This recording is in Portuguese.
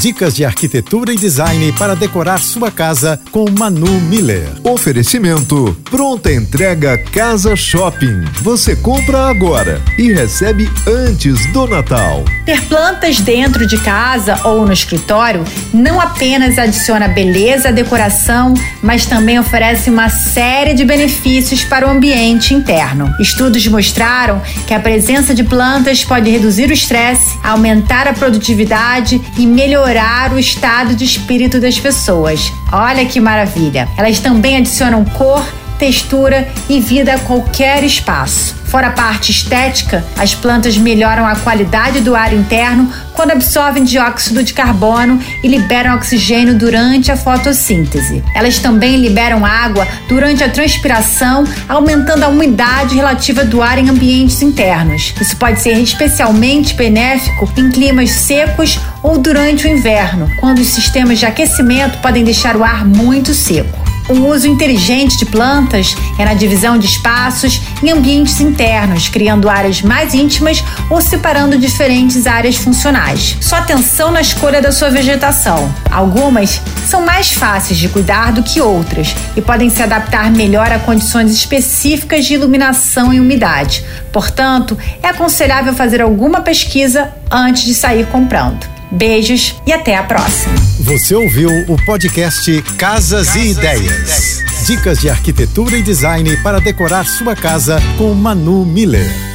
Dicas de arquitetura e design para decorar sua casa com Manu Miller. Oferecimento: pronta entrega Casa Shopping. Você compra agora e recebe antes do Natal. Ter plantas dentro de casa ou no escritório não apenas adiciona beleza à decoração, mas também oferece uma série de benefícios para o ambiente interno. Estudos mostraram que a presença de plantas pode reduzir o estresse, aumentar a produtividade e melhorar o estado de espírito das pessoas. Olha que maravilha! Elas também adicionam cor, textura e vida a qualquer espaço. Fora a parte estética, as plantas melhoram a qualidade do ar interno quando absorvem dióxido de carbono e liberam oxigênio durante a fotossíntese. Elas também liberam água durante a transpiração, aumentando a umidade relativa do ar em ambientes internos. Isso pode ser especialmente benéfico em climas secos ou durante o inverno, quando os sistemas de aquecimento podem deixar o ar muito seco. O uso inteligente de plantas é na divisão de espaços em ambientes internos, criando áreas mais íntimas ou separando diferentes áreas funcionais. Só atenção na escolha da sua vegetação. Algumas são mais fáceis de cuidar do que outras e podem se adaptar melhor a condições específicas de iluminação e umidade. Portanto, é aconselhável fazer alguma pesquisa antes de sair comprando. Beijos e até a próxima. Você ouviu o podcast Casas, Casas e, Ideias. e Ideias. Dicas de arquitetura e design para decorar sua casa com Manu Miller.